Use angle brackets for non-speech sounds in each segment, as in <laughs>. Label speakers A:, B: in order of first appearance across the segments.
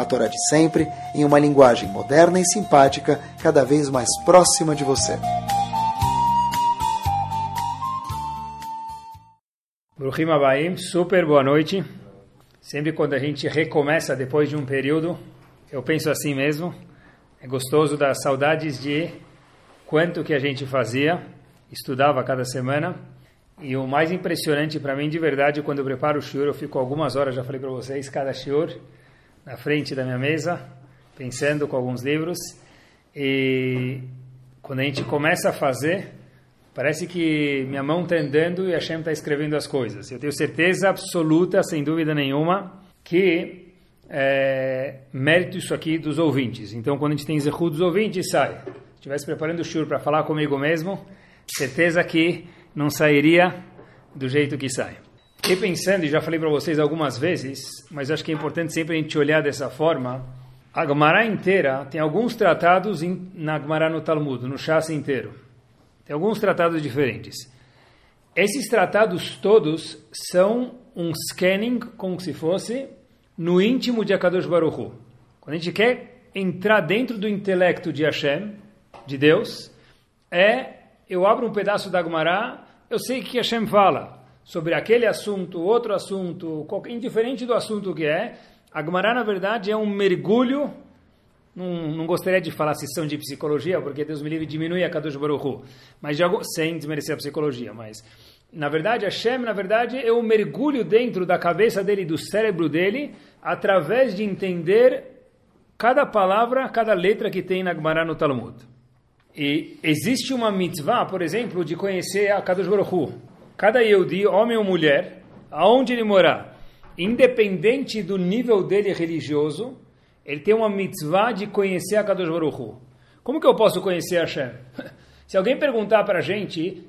A: a Torá de sempre, em uma linguagem moderna e simpática, cada vez mais próxima de você.
B: Bruhim Abaim, super boa noite. Sempre quando a gente recomeça depois de um período, eu penso assim mesmo, é gostoso dar saudades de quanto que a gente fazia, estudava cada semana. E o mais impressionante para mim, de verdade, quando eu preparo o shiur, eu fico algumas horas, já falei para vocês, cada shiur, na frente da minha mesa, pensando com alguns livros. E quando a gente começa a fazer, parece que minha mão está andando e a Hashem está escrevendo as coisas. Eu tenho certeza absoluta, sem dúvida nenhuma, que é mérito isso aqui dos ouvintes. Então, quando a gente tem Zehu dos ouvintes, sai. Se estivesse preparando o shur para falar comigo mesmo, certeza que não sairia do jeito que sai. Fiquei pensando, e já falei para vocês algumas vezes, mas acho que é importante sempre a gente olhar dessa forma. A Gemara inteira tem alguns tratados na Gemara no Talmud, no Shas inteiro. Tem alguns tratados diferentes. Esses tratados todos são um scanning, como se fosse, no íntimo de Akadosh Baruch Hu. Quando a gente quer entrar dentro do intelecto de Hashem, de Deus, é, eu abro um pedaço da Gemara, eu sei o que Hashem fala sobre aquele assunto, outro assunto, indiferente do assunto que é, a Gemara, na verdade, é um mergulho, não, não gostaria de falar sessão de psicologia, porque Deus me livre diminui a Kadosh Baruch Hu, mas já, sem desmerecer a psicologia, mas na verdade, Hashem, na verdade, é um mergulho dentro da cabeça dele, do cérebro dele, através de entender cada palavra, cada letra que tem na Gemara no Talmud. E existe uma mitzvah, por exemplo, de conhecer a Kadosh Baruch Hu cada Yehudi, homem ou mulher, aonde ele morar, independente do nível dele religioso, ele tem uma mitzvah de conhecer a Kadosh Baruch Hu. Como que eu posso conhecer Hashem? <laughs> Se alguém perguntar para a gente,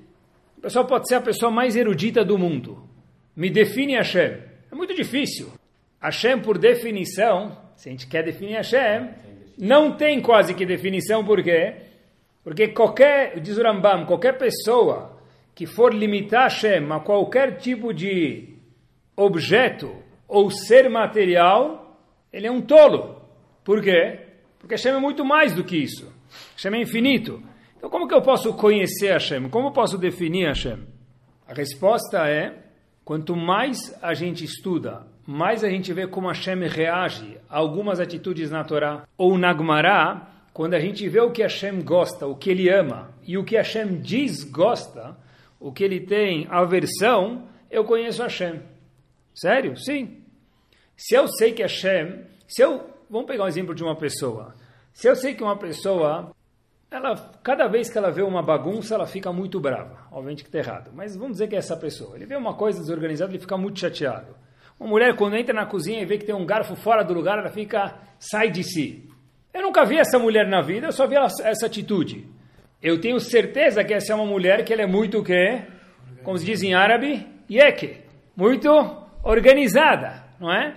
B: o pessoal pode ser a pessoa mais erudita do mundo. Me define Hashem. É muito difícil. Hashem, por definição, se a gente quer definir Hashem, não tem quase que definição, por quê? Porque qualquer, diz o Rambam, qualquer pessoa que for limitar Hashem a qualquer tipo de objeto ou ser material, ele é um tolo. Por quê? Porque Hashem é muito mais do que isso. Hashem é infinito. Então como que eu posso conhecer Hashem? Como eu posso definir Hashem? A resposta é, quanto mais a gente estuda, mais a gente vê como Hashem reage a algumas atitudes na Torá ou na Gemara, quando a gente vê o que Hashem gosta, o que ele ama, e o que Hashem diz gosta, o que ele tem aversão, eu conheço Hashem. Sério? Sim. Se eu sei que Hashem, se eu, vamos pegar um exemplo de uma pessoa. Se eu sei que uma pessoa, ela, cada vez que ela vê uma bagunça, ela fica muito brava. Obviamente que está errado. Mas vamos dizer que é essa pessoa. Ele vê uma coisa desorganizada, ele fica muito chateado. Uma mulher, quando entra na cozinha e vê que tem um garfo fora do lugar, ela fica, sai de si. Eu nunca vi essa mulher na vida, eu só vi ela, essa atitude eu tenho certeza que essa é uma mulher que ela é muito o quê? Como se diz em árabe, yeke. Muito organizada, não é?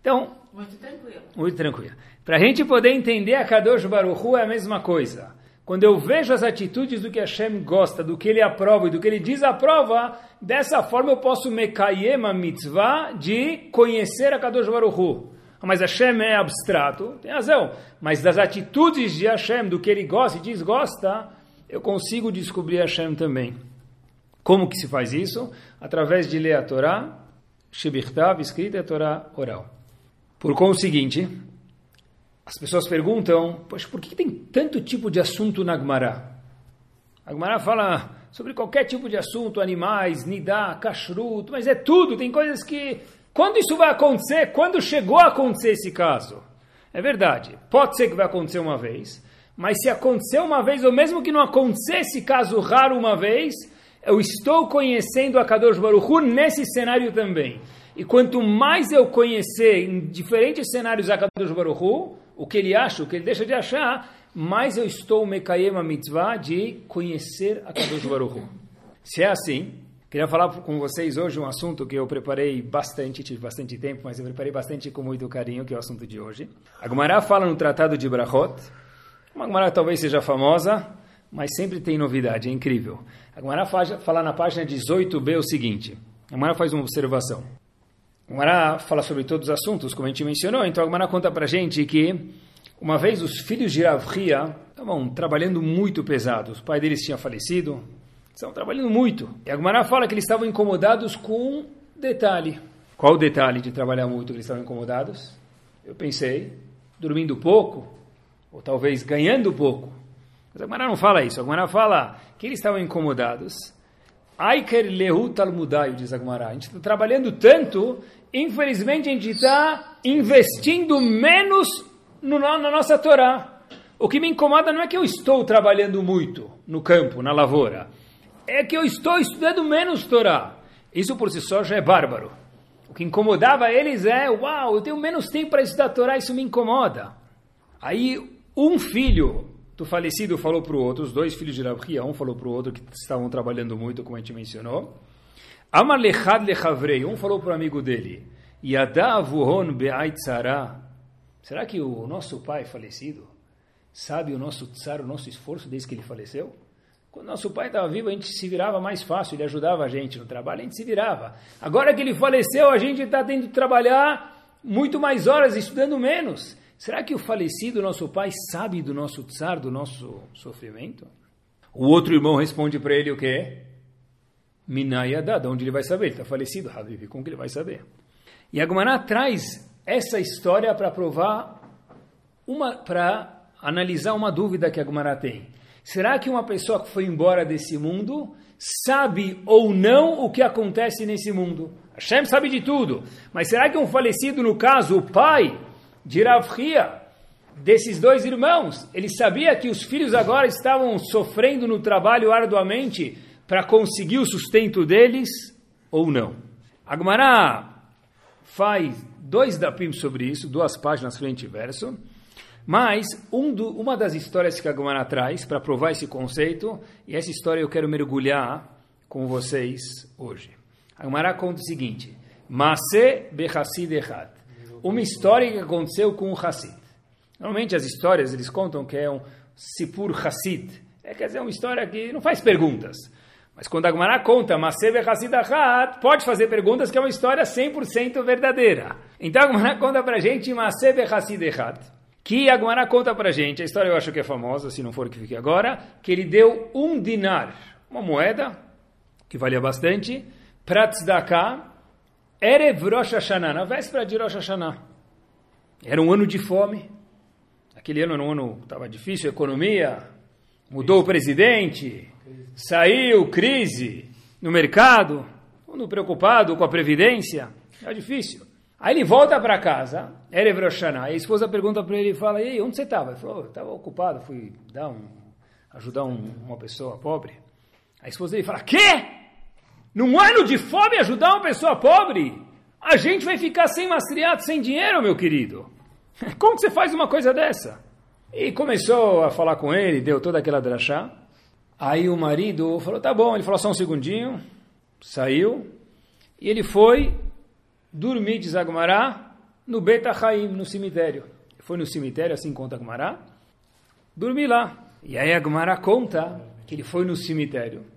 B: Então,
C: muito tranquila.
B: Muito tranquila. Para a gente poder entender a Kadosh Baruch Hu é a mesma coisa. Quando eu vejo as atitudes do que Hashem gosta, do que ele aprova e do que ele desaprova, dessa forma eu posso mekayem a mitzvah de conhecer a Kadosh Baruch Hu. Mas Hashem é abstrato, tem razão. Mas das atitudes de Hashem, do que ele gosta e desgosta, eu consigo descobrir Hashem também. Como que se faz isso? Através de ler a Torá, Shebirtav, escrita, a Torá oral. Por conseguinte, as pessoas perguntam, poxa, por que tem tanto tipo de assunto na Gemara? A Gemara fala sobre qualquer tipo de assunto, animais, nidá, kashrut, mas é tudo, tem coisas que... Quando isso vai acontecer? Quando chegou a acontecer esse caso? É verdade, pode ser que vai acontecer uma vez, mas se aconteceu uma vez, ou mesmo que não acontecesse caso raro uma vez, eu estou conhecendo a Kadosh Baruch Hu nesse cenário também. E quanto mais eu conhecer em diferentes cenários a Kadosh Baruch Hu, o que ele acha, o que ele deixa de achar, mais eu estou mekayem a mitzvah de conhecer a Kadosh Baruch Hu. Se é assim, queria falar com vocês hoje um assunto que eu preparei bastante, tive bastante tempo, mas eu preparei bastante com muito carinho, que é o assunto de hoje. A fala no Tratado de Brachot, uma Gemara talvez seja famosa, mas sempre tem novidade, é incrível. A Gemara fala na página 18b o seguinte, a Gemara faz uma observação. A Gemara fala sobre todos os assuntos, como a gente mencionou, então a Gemara conta pra gente que uma vez os filhos de Rav estavam trabalhando muito pesados. O pai deles tinha falecido, estavam trabalhando muito. E a Gemara fala que eles estavam incomodados com um detalhe. Qual o detalhe de trabalhar muito que eles estavam incomodados? Eu pensei, dormindo pouco, ou talvez ganhando pouco. Mas a não fala isso. A fala que eles estavam incomodados. Aiker lehu talmudaio, diz a. A gente está trabalhando tanto, infelizmente a gente está investindo menos no, na nossa Torá. O que me incomoda não é que eu estou trabalhando muito no campo, na lavoura. É que eu estou estudando menos Torá. Isso por si só já é bárbaro. O que incomodava eles é, uau, eu tenho menos tempo para estudar Torá, isso me incomoda. Aí um filho do falecido falou para o outro, os dois filhos de Rabi, um falou para o outro que estavam trabalhando muito, como a gente mencionou. Amar lechad lechavrei, um falou para o amigo dele, Yada avuhon be'aitzara. Será que o nosso pai falecido sabe o nosso tsar, o nosso esforço desde que ele faleceu? Quando nosso pai estava vivo, a gente se virava mais fácil, ele ajudava a gente no trabalho, a gente se virava. Agora que ele faleceu, a gente está tendo que trabalhar muito mais horas, estudando menos. Será que o falecido nosso pai sabe do nosso tsar, do nosso sofrimento? O outro irmão responde para ele o quê? Minayada, de onde ele vai saber? Ele está falecido, Habib, como que ele vai saber? E a Gemara traz essa história para provar, uma, para analisar uma dúvida que a Gemara tem. Será que uma pessoa que foi embora desse mundo sabe ou não o que acontece nesse mundo? Hashem sabe de tudo, mas será que um falecido, no caso, o pai, de Rav desses dois irmãos. Ele sabia que os filhos agora estavam sofrendo no trabalho arduamente para conseguir o sustento deles ou não. Agmará faz dois dapim sobre isso, duas páginas frente e verso. Mas um do, uma das histórias que a traz para provar esse conceito, e essa história eu quero mergulhar com vocês hoje. A conta o seguinte: Masé bechassid echad uma história que aconteceu com um Hassid. Normalmente as histórias eles contam que é um Sipur Hassid. É, quer dizer, uma história que não faz perguntas. Mas quando a Gemara conta Maseve Hassid Achat, pode fazer perguntas que é uma história 100% verdadeira. Então a Gemara conta pra gente Maseve Hassid Achat. Que a Gemara conta pra gente, a história eu acho que é famosa, se não for que fique agora, que ele deu um dinar, uma moeda, que valia bastante, para tzedakah, Erev Rosh Hashanah, na véspera de Rosh Hashanah. Era um ano de fome. Aquele ano era um ano estava difícil, economia, mudou o presidente, saiu crise no mercado, todo preocupado com a previdência, era difícil. Aí ele volta para casa, Erev Rosh Hashanah, a esposa pergunta para ele e fala, e aí, onde você estava? Ele falou, estava ocupado, fui dar um, ajudar um, uma pessoa pobre. A esposa dele fala, quê? Num ano de fome, ajudar uma pessoa pobre? A gente vai ficar sem mastriato, sem dinheiro, meu querido. <laughs> Como você faz uma coisa dessa? E começou a falar com ele, deu toda aquela drachá. Aí o marido falou, tá bom. Ele falou, só um segundinho. Saiu. E ele foi dormir, diz Agmará, no Beta Haim, no cemitério. Foi no cemitério, assim conta Agmará. Dormi lá. E aí Agmará conta que ele foi no cemitério.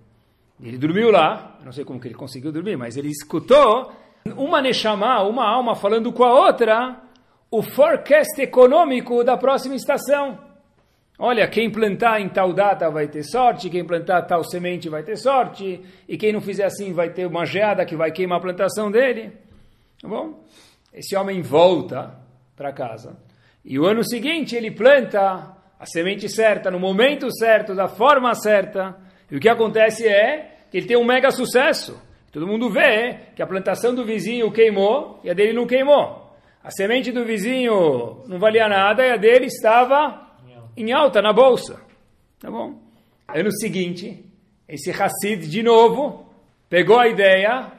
B: Ele dormiu lá, não sei como que ele conseguiu dormir, mas ele escutou uma Neshama, uma alma falando com a outra, o forecast econômico da próxima estação. Olha, quem plantar em tal data vai ter sorte, quem plantar tal semente vai ter sorte, e quem não fizer assim vai ter uma geada que vai queimar a plantação dele. Tá bom? Esse homem volta para casa. E o ano seguinte ele planta a semente certa, no momento certo, da forma certa. E o que acontece é que ele tem um mega sucesso. Todo mundo vê que a plantação do vizinho queimou e a dele não queimou. A semente do vizinho não valia nada e a dele estava em alta na bolsa. Tá bom? Ano seguinte, esse Hassid de novo pegou a ideia,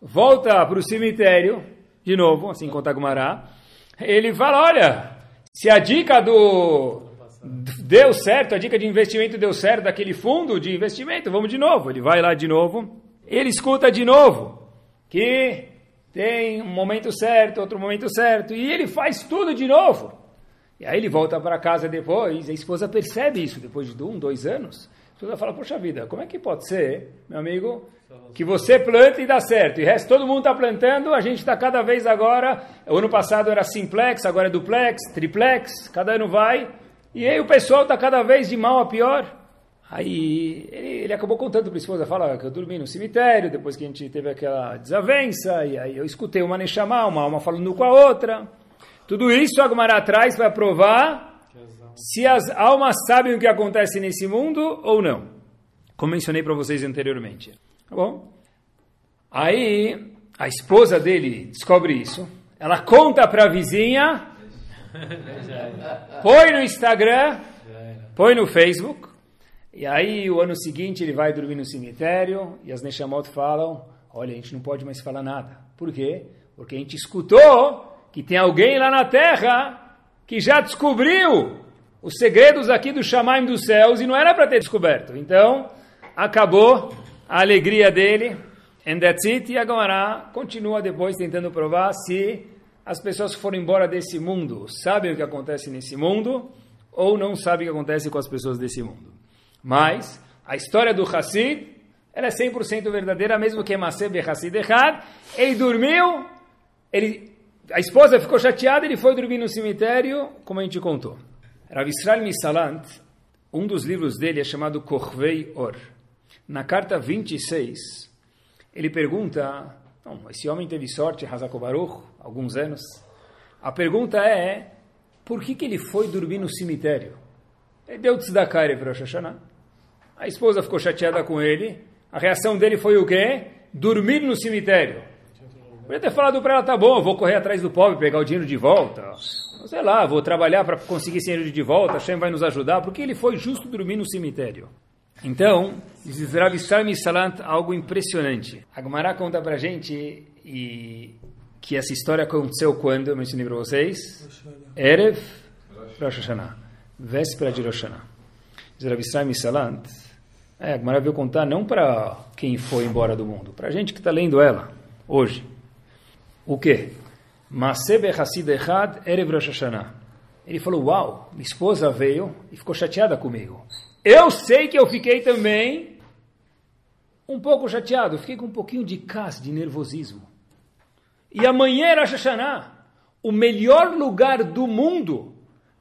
B: volta para o cemitério de novo, assim conta Gumará. Ele fala: Olha, Se a dica do deu certo, a dica de investimento deu certo daquele fundo de investimento, vamos de novo. Ele vai lá de novo, ele escuta de novo que tem um momento certo, outro momento certo, e ele faz tudo de novo. E aí ele volta para casa depois, a esposa percebe isso depois de um, dois anos. A esposa fala, poxa vida, como é que pode ser, meu amigo, que você planta e dá certo, e o resto todo mundo está plantando, a gente está cada vez agora, o ano passado era simplex, agora é duplex, triplex, cada ano vai, e aí o pessoal está cada vez de mal a pior. Aí ele, ele acabou contando para a esposa, fala que eu dormi no cemitério, depois que a gente teve aquela desavença, e aí eu escutei uma Neshama, uma alma falando com a outra. Tudo isso a Gemara traz para provar se as almas sabem o que acontece nesse mundo ou não. Como mencionei para vocês anteriormente. Tá bom? Aí a esposa dele descobre isso. Ela conta para a vizinha <laughs> põe no Instagram, põe no Facebook, e aí o ano seguinte ele vai dormir no cemitério, e as Neshamot falam, olha, a gente não pode mais falar nada. Por quê? Porque a gente escutou que tem alguém lá na terra que já descobriu os segredos aqui do Shamaim dos céus, e não era para ter descoberto. Então, acabou a alegria dele, and that's it, e agora continua depois tentando provar se as pessoas que foram embora desse mundo sabem o que acontece nesse mundo ou não sabem o que acontece com as pessoas desse mundo. Mas a história do Hassid ela é 100% verdadeira, mesmo que Maseb Hassid Echad. Ele dormiu, ele, a esposa ficou chateada, ele foi dormir no cemitério, como a gente contou. Rav Israel Misalant, um dos livros dele é chamado Korvei Or. Na carta 26, ele pergunta esse homem teve sorte, Hazako Baruch, alguns anos. A pergunta é, por que, que ele foi dormir no cemitério? Ele deu tzedakah para Rosh A esposa ficou chateada com ele. A reação dele foi o quê? Dormir no cemitério. Podia ter falado para ela, tá bom, vou correr atrás do pobre, pegar o dinheiro de volta. Sei lá, vou trabalhar para conseguir esse dinheiro de volta, Hashem vai nos ajudar. Porque ele foi justo dormir no cemitério. Então, diz Rav Salant algo impressionante. A Gemara conta pra gente e, que essa história aconteceu quando, eu mencionei para vocês, Erev Rosh Hashanah, véspera de Rosh Hashanah. Diz Rav Israel Salant, é, a Gemara veio contar não para quem foi embora do mundo, para a gente que está lendo ela, hoje. O quê? Masebe Hassid Echad Erev Rosh Hashanah. Ele falou, uau, minha esposa veio e ficou chateada comigo. Eu sei que eu fiquei também um pouco chateado, fiquei com um pouquinho de cas, de nervosismo. E amanhã era Hashanah, o melhor lugar do mundo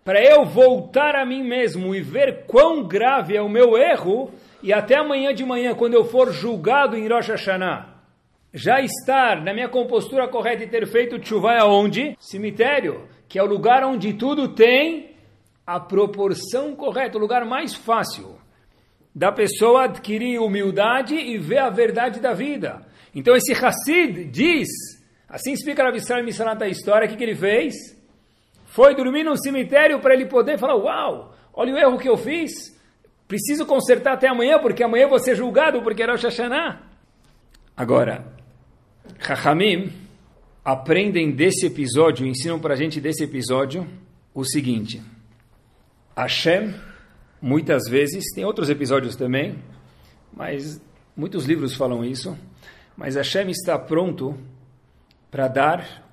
B: para eu voltar a mim mesmo e ver quão grave é o meu erro, e até amanhã de manhã, quando eu for julgado em Rosh Hashanah, já estar na minha compostura correta e ter feito tshuva aonde? Cemitério, que é o lugar onde tudo tem a proporção correta, o lugar mais fácil da pessoa adquirir humildade e ver a verdade da vida. Então esse Hassid diz, assim explica Rav Israel Misalat a história, o que, que ele fez? Foi dormir num cemitério para ele poder falar, uau, olha o erro que eu fiz, preciso consertar até amanhã, porque amanhã vou ser julgado porque era o Hashanah. Agora, Chachamim aprendem desse episódio, ensinam para a gente desse episódio o seguinte... Hashem, muitas vezes, tem outros episódios também, mas muitos livros falam isso, mas Hashem está pronto para dar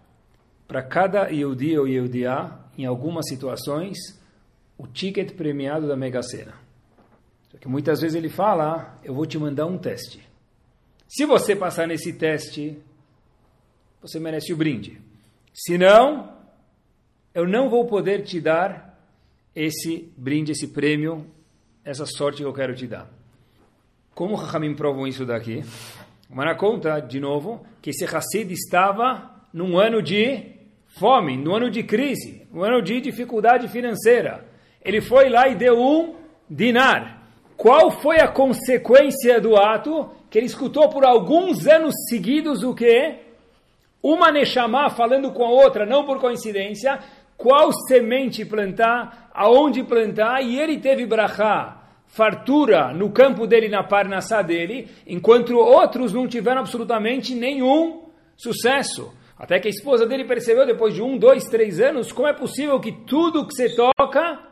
B: para cada Yehudi ou Yehudiá, em algumas situações, o ticket premiado da Mega Sena. Só que muitas vezes ele fala, eu vou te mandar um teste. Se você passar nesse teste, você merece o brinde. Se não, eu não vou poder te dar esse brinde, esse prêmio, essa sorte que eu quero te dar. Como Rahamim provam isso daqui? Mara conta, de novo, que esse Hassid estava num ano de fome, num ano de crise, num ano de dificuldade financeira. Ele foi lá e deu um dinar. Qual foi a consequência do ato? Que ele escutou por alguns anos seguidos o quê? Uma Neshama falando com a outra, não por coincidência, qual semente plantar, aonde plantar, e ele teve brachá, fartura no campo dele, na parnassá dele, enquanto outros não tiveram absolutamente nenhum sucesso. Até que a esposa dele percebeu, depois de um, dois, três anos, como é possível que tudo que você toca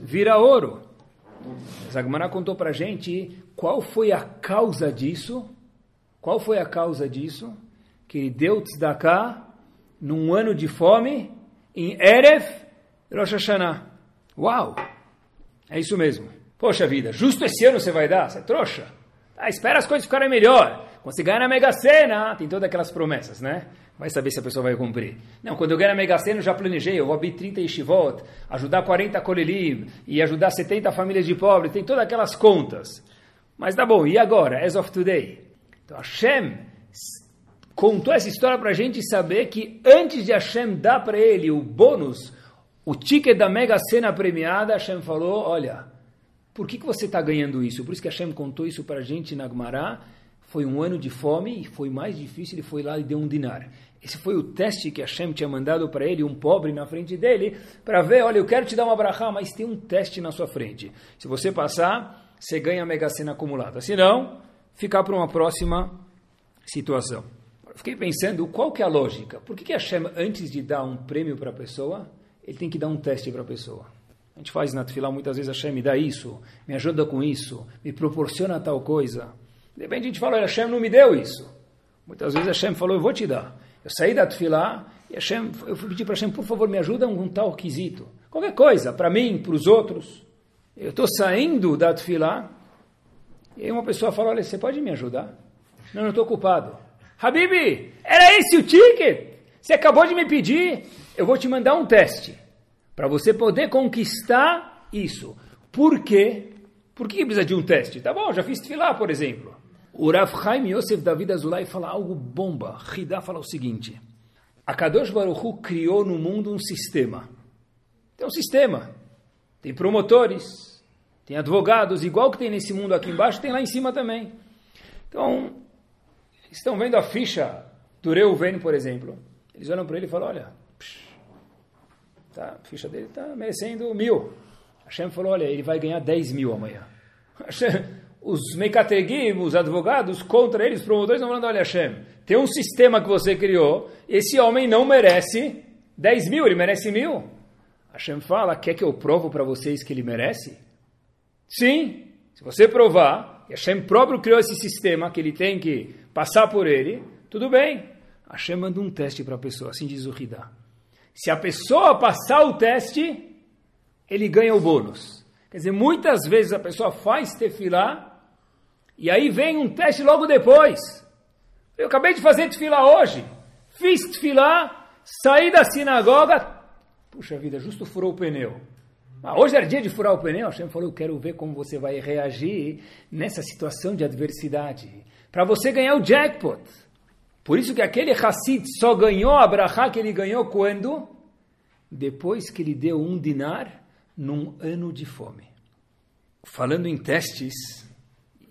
B: vira ouro. Zagmará contou para gente qual foi a causa disso. Qual foi a causa disso? Que ele deu tzedakah num ano de fome em Erev Rosh Hashanah. Uau! É isso mesmo. Poxa vida, justo esse ano você vai dar? Você é trouxa? Ah, espera as coisas ficarem melhor. Quando você ganha na Mega Sena, tem todas aquelas promessas, né? Vai saber se a pessoa vai cumprir. Não, quando eu ganhar na Mega Sena, eu já planejei. Eu vou abrir 30 yeshivot, ajudar 40 kolelim e ajudar 70 famílias de pobres. Tem todas aquelas contas. Mas tá bom, e agora? As of today. Então Hashem contou essa história para a gente saber que antes de Hashem dar para ele o bônus, o ticket da Mega Sena premiada, Hashem falou, olha, por que, que você está ganhando isso? Por isso que Hashem contou isso para a gente na Gemara, foi um ano de fome e foi mais difícil, ele foi lá e deu um dinar. Esse foi o teste que Hashem tinha mandado para ele, um pobre na frente dele, para ver, olha, eu quero te dar uma brachá, mas tem um teste na sua frente. Se você passar, você ganha a mega cena acumulada. Se não, ficar para uma próxima situação. Fiquei pensando, qual que é a lógica? Por que, que Hashem, antes de dar um prêmio para a pessoa, ele tem que dar um teste para a pessoa? A gente faz na Tfilah muitas vezes, Hashem me dá isso, me ajuda com isso, me proporciona tal coisa. De repente a gente fala, Hashem não me deu isso. Muitas vezes Hashem falou, eu vou te dar. Eu saí da Tfilah e Hashem, eu fui pedir para Hashem, por favor, me ajuda com um tal quesito. Qualquer coisa, para mim, para os outros. Eu estou saindo da Tfilah e aí uma pessoa fala, olha, você pode me ajudar? Não, não estou ocupado. Habibi, era esse o ticket? Você acabou de me pedir, eu vou te mandar um teste. Para você poder conquistar isso. Por quê? Por que precisa de um teste? Tá bom, já fiz tefilá, por exemplo. O Rav Chaim Yosef David Azulay fala algo bomba. Hidá fala o seguinte. A Kadosh Baruch criou no mundo um sistema. Tem um sistema. Tem promotores, tem advogados, igual que tem nesse mundo aqui embaixo, tem lá em cima também. Então, estão vendo a ficha do Reuven, por exemplo. Eles olham para ele e falam, olha, psh, tá, a ficha dele está merecendo mil. Hashem falou, olha, ele vai ganhar 10 mil amanhã. <laughs> Hashem, os mecategim, os advogados contra eles, promotores, estão falando, olha Hashem, tem um sistema que você criou, esse homem não merece 10 mil, ele merece mil. Hashem fala, quer que eu provo para vocês que ele merece? Sim, se você provar, e Hashem próprio criou esse sistema que ele tem que passar por ele, tudo bem. Hashem manda um teste para a pessoa, assim diz o Hidá. Se a pessoa passar o teste, ele ganha o bônus. Quer dizer, muitas vezes a pessoa faz tefilá e aí vem um teste logo depois. Eu acabei de fazer tefilá hoje. Fiz tefilá, saí da sinagoga. Puxa vida, justo furou o pneu. Ah, hoje era dia de furar o pneu. Hashem falou, eu quero ver como você vai reagir nessa situação de adversidade. Para você ganhar o jackpot. Por isso que aquele Hassid só ganhou a brachá que ele ganhou quando? Depois que ele deu um dinar num ano de fome. Falando em testes,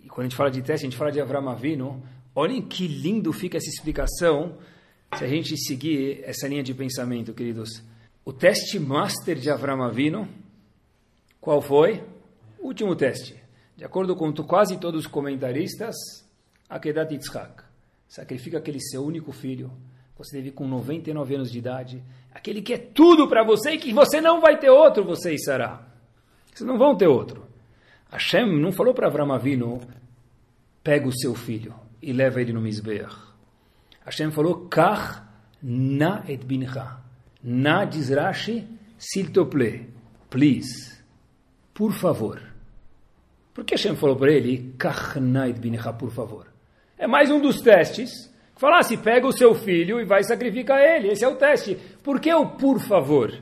B: e quando a gente fala de teste, a gente fala de Avram Avinu, olhem que lindo fica essa explicação se a gente seguir essa linha de pensamento, queridos. O teste master de Avram Avinu, qual foi? Último teste. De acordo com quase todos os comentaristas, Akedat Yitzhak. Sacrifica aquele seu único filho, você teve com 99 anos de idade, aquele que é tudo para você e que você não vai ter outro, você e Sarah. Vocês não vão ter outro. Hashem não falou para Avram Avinu, pega o seu filho e leva ele no Mizbeach. Hashem falou, Kach na et bincha. Na diz Rashi, s'il te plaît, please, por favor. Por que Hashem falou para ele, Kach na et bincha, por favor? É mais um dos testes Falar, se pega o seu filho e vai sacrificar ele. Esse é o teste. Por que o por favor?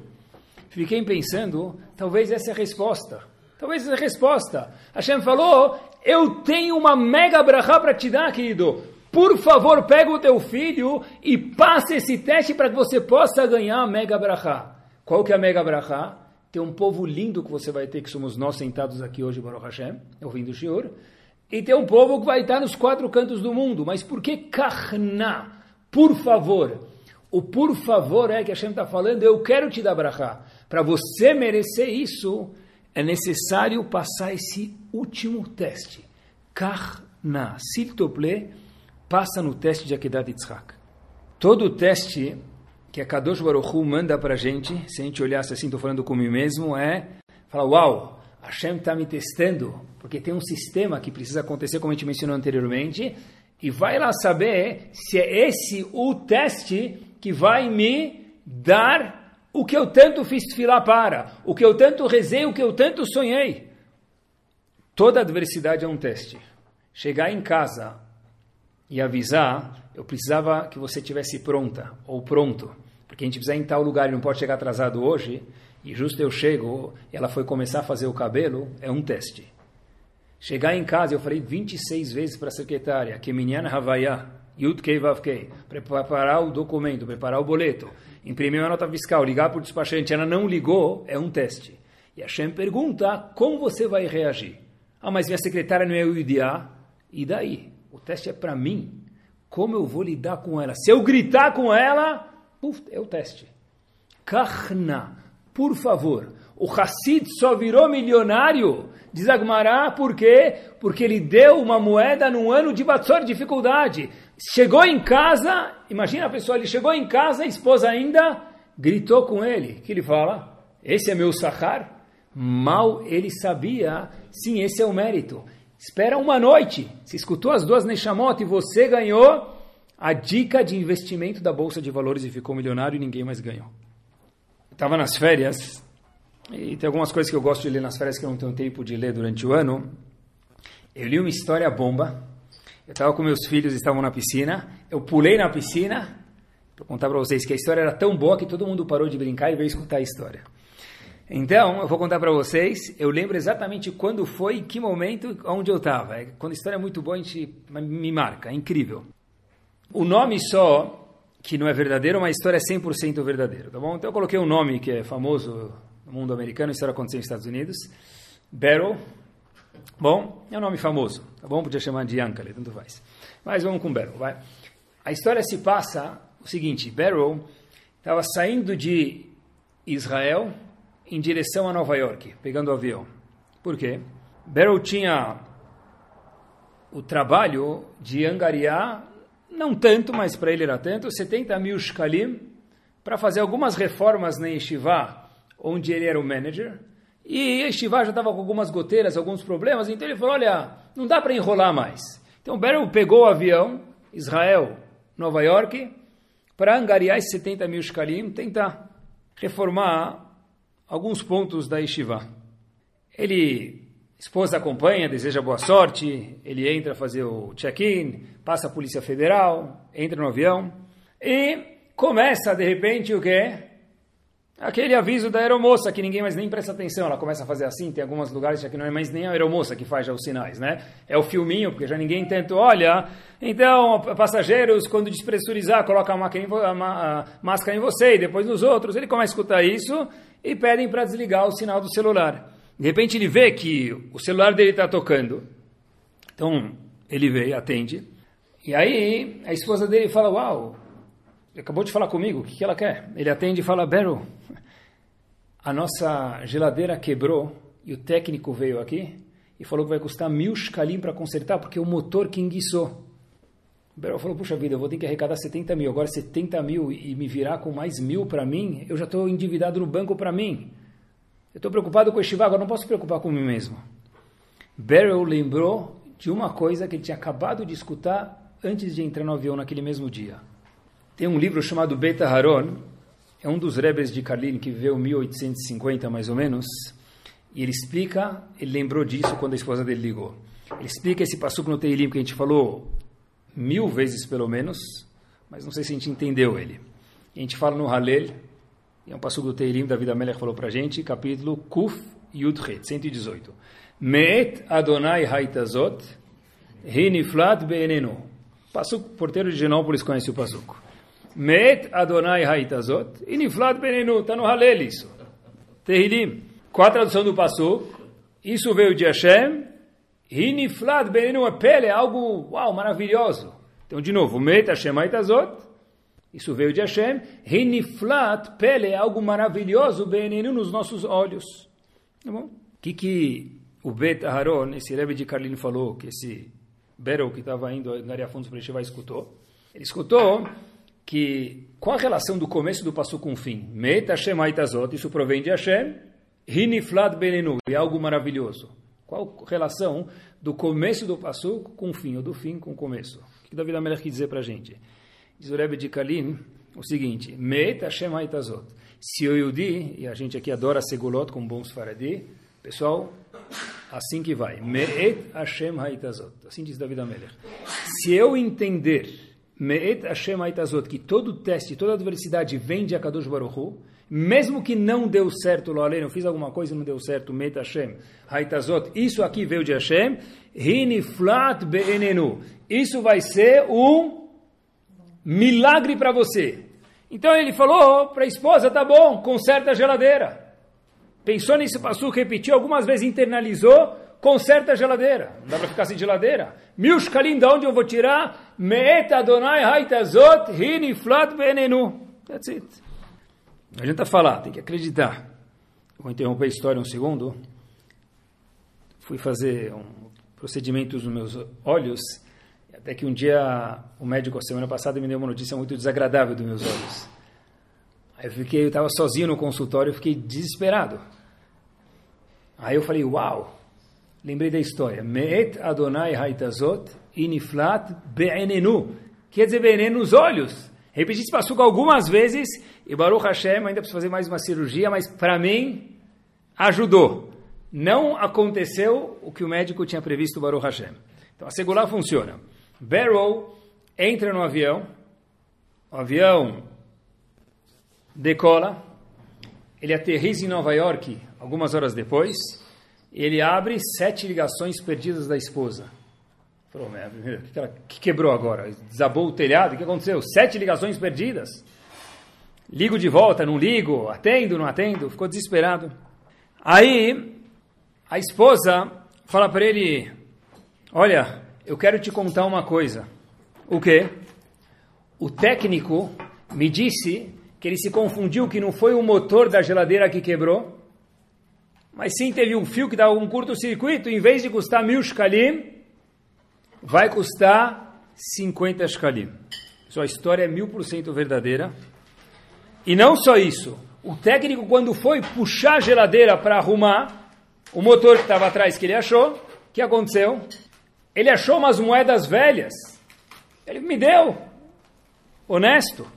B: Fiquei pensando, talvez essa é a resposta. Talvez essa é a resposta. Hashem falou, eu tenho uma mega brachá para te dar, querido. Por favor, pega o teu filho e passe esse teste para que você possa ganhar a mega brachá. Qual que é a mega brachá? Tem um povo lindo que você vai ter, que somos nós sentados aqui hoje, Baruch Hashem, ouvindo o Shiur e tem um povo que vai estar nos quatro cantos do mundo. Mas por que kahna? Por favor. O por favor é que a Hashem está falando, eu quero te dar brachá. Para você merecer isso, é necessário passar esse último teste. Kahna. S'il te plaît, passa no teste de Akedat Yitzhak. Todo teste que a Kadosh Baruch Hu manda para a gente, se a gente olhasse assim, estou falando comigo mesmo, é falar, uau, Hashem está me testando, porque tem um sistema que precisa acontecer, como a gente mencionou anteriormente, e vai lá saber se é esse o teste que vai me dar o que eu tanto fiz filar para, o que eu tanto rezei, o que eu tanto sonhei. Toda adversidade é um teste. Chegar em casa e avisar, eu precisava que você tivesse pronta ou pronto, porque a gente precisa ir em tal lugar e não pode chegar atrasado hoje, e justo eu chego ela foi começar a fazer o cabelo, é um teste. Chegar em casa, eu falei 26 vezes para a secretária, que minyan havaya, yud kei vav kei, preparar o documento, preparar o boleto, imprimir uma nota fiscal, ligar para o despachante, ela não ligou, é um teste. E a Shem pergunta, como você vai reagir? Ah, mas minha secretária não é o IDA, e daí? O teste é para mim. Como eu vou lidar com ela? Se eu gritar com ela, puf, é o teste. Kahna, por favor, o Hassid só virou milionário Diz Agmará, por quê? Porque ele deu uma moeda num ano de batzor, dificuldade. Chegou em casa, imagina a pessoa, ele chegou em casa, a esposa ainda gritou com ele. que ele fala? Esse é meu sahar? Mal ele sabia, sim, esse é o mérito. Espera uma noite. Se escutou as duas Neshamot e você ganhou a dica de investimento da Bolsa de Valores e ficou milionário e ninguém mais ganhou. Estava nas férias e tem algumas coisas que eu gosto de ler nas férias que eu não tenho tempo de ler durante o ano. Eu li uma história bomba. Eu estava com meus filhos, estavam na piscina. Eu pulei na piscina para contar para vocês que a história era tão boa que todo mundo parou de brincar e veio escutar a história. Então, eu vou contar para vocês. Eu lembro exatamente quando foi, que momento, onde eu estava. É, quando a história é muito boa, a gente me marca. É incrível. O nome só, que não é verdadeiro, mas a história é 100% verdadeiro, tá bom? Então eu coloquei um nome que é famoso mundo americano, isso era acontecendo nos Estados Unidos. Barrow, bom, é um nome famoso, tá bom? Podia chamar de Yankale, tanto faz. Mas vamos com Barrow, vai. A história se passa o seguinte, Barrow estava saindo de Israel em direção a Nova York, pegando o avião. Por quê? Barrow tinha o trabalho de angariar, não tanto, mas para ele era tanto, 70 mil shkalim, para fazer algumas reformas na Yeshiva onde ele era o manager, e Shiva já estava com algumas goteiras, alguns problemas, então ele falou, olha, não dá para enrolar mais. Então Beryl pegou o avião, Israel, Nova York, para angariar esses 70 mil shkalim, tentar reformar alguns pontos da Yeshiva. Ele, esposa acompanha, deseja boa sorte, ele entra fazer o check-in, passa a Polícia Federal, entra no avião, e começa, de repente, o quê? Aquele aviso da aeromoça que ninguém mais nem presta atenção, ela começa a fazer assim, tem alguns lugares já que não é mais nem a aeromoça que faz já os sinais, né? É o filminho, porque já ninguém tanto olha. Então, passageiros, quando despressurizar, coloca a, máscara em você e depois nos outros. Ele começa a escutar isso e pedem para desligar o sinal do celular. De repente ele vê que o celular dele está tocando. Então, ele vê, atende. E aí, a esposa dele fala, uau, acabou de falar comigo, o que, que ela quer? Ele atende e fala, Beryl, a nossa geladeira quebrou e o técnico veio aqui e falou que vai custar mil shkalim para consertar porque o motor que enguiçou. Beryl falou, puxa vida, eu vou ter que arrecadar 70 mil, agora 70 mil e me virar com mais mil para mim, eu já estou endividado no banco para mim. Eu estou preocupado com o agora não posso preocupar com mim mesmo. Beryl lembrou de uma coisa que ele tinha acabado de escutar antes de entrar no avião naquele mesmo dia. Tem um livro chamado Beta Haron, é um dos rebes de Karlin que viveu 1850 mais ou menos, e ele explica, ele lembrou disso quando a esposa dele ligou. Ele explica esse passuco no Teilim que a gente falou mil vezes pelo menos, mas não sei se a gente entendeu ele. A gente fala no Halel, é um passuco do Teilim, David Amelech falou para a gente, capítulo Kuf Yudchet, 118. Meet Adonai Haitazot, Hiniflat Be'enenu. Passuco, porteiro de Genópolis conhece o passuco. Met Adonai Haitazot e Benenu, está no Halel isso. Tehilim. Qual a tradução do passo? Isso veio de Hashem. Hiniflat Benenu é pele, é algo uau, maravilhoso. Então, de novo, Met Hashem Haitazot. Isso veio de Hashem. Hiniflat, pele, é algo maravilhoso, Benenu, nos nossos olhos. Tá bom? O que, que o Bet Aharon, esse Rebbe de Carlin falou, que esse Beryl que estava indo na área fundos para ele escutou? Ele escutou que qual a relação do começo do passo com o fim? Meta Hashem Haitazot, isso provém de Hashem, Hiniflat Benenu, é algo maravilhoso. Qual a relação do começo do passo com o fim, ou do fim com o começo? O que David Amelech quer dizer para a gente? Diz o Rebbe de Kalim o seguinte, Meta Hashem Haitazot. Se o Yudi, e a gente aqui adora Segulot com bons faradi, pessoal, assim que vai. Me'et Hashem Haitazot. Assim diz David Amelech. Se eu entender Me'et Hashem Haitazot, que todo teste, toda adversidade vem de Akadosh Baruch Hu, mesmo que não deu certo, Loalei, eu fiz alguma coisa e não deu certo, Me'et Hashem Haitazot, isso aqui veio de Hashem, Hini Flat Be'enenu. Isso vai ser um milagre para você. Então ele falou para a esposa, tá bom, conserta a geladeira. Pensou nisso, passou, repetiu algumas vezes, internalizou, conserta a geladeira. Não dá para ficar sem geladeira. Mil shkalim, de onde eu vou tirar? Me'et Adonai haitazot hini flat benenu. That's it. Não adianta falar, tem que acreditar. Vou interromper a história um segundo. Fui fazer um procedimento nos meus olhos. Até que um dia o médico, semana passada, me deu uma notícia muito desagradável dos meus olhos. Aí eu fiquei, eu estava sozinho no consultório, eu fiquei desesperado. Aí eu falei, uau, lembrei da história. Me'et Adonai haitazot iniflat be'enenu. Quer dizer, be'enenu nos olhos. Repeti esse passuco algumas vezes e Baruch Hashem, ainda preciso fazer mais uma cirurgia, mas para mim ajudou. Não aconteceu o que o médico tinha previsto, Baruch Hashem. Então a segurar funciona. Barrow entra no avião, o avião decola, ele aterriza em Nova York algumas horas depois, ele abre sete ligações perdidas da esposa. Falou, o que quebrou agora? Desabou o telhado? O que aconteceu? Sete ligações perdidas. Ligo de volta, não ligo, atendo, não atendo. Ficou desesperado. Aí, a esposa fala para ele: Olha, eu quero te contar uma coisa. O quê? O técnico me disse que ele se confundiu, que não foi o motor da geladeira que quebrou, mas sim teve um fio que dava um curto-circuito, em vez de custar mil shkalim, vai custar 50 shkalim. Sua história é mil por cento verdadeira. E não só isso, o técnico quando foi puxar a geladeira para arrumar o motor que estava atrás que ele achou, o que aconteceu? Ele achou umas moedas velhas. Ele me deu. Honesto.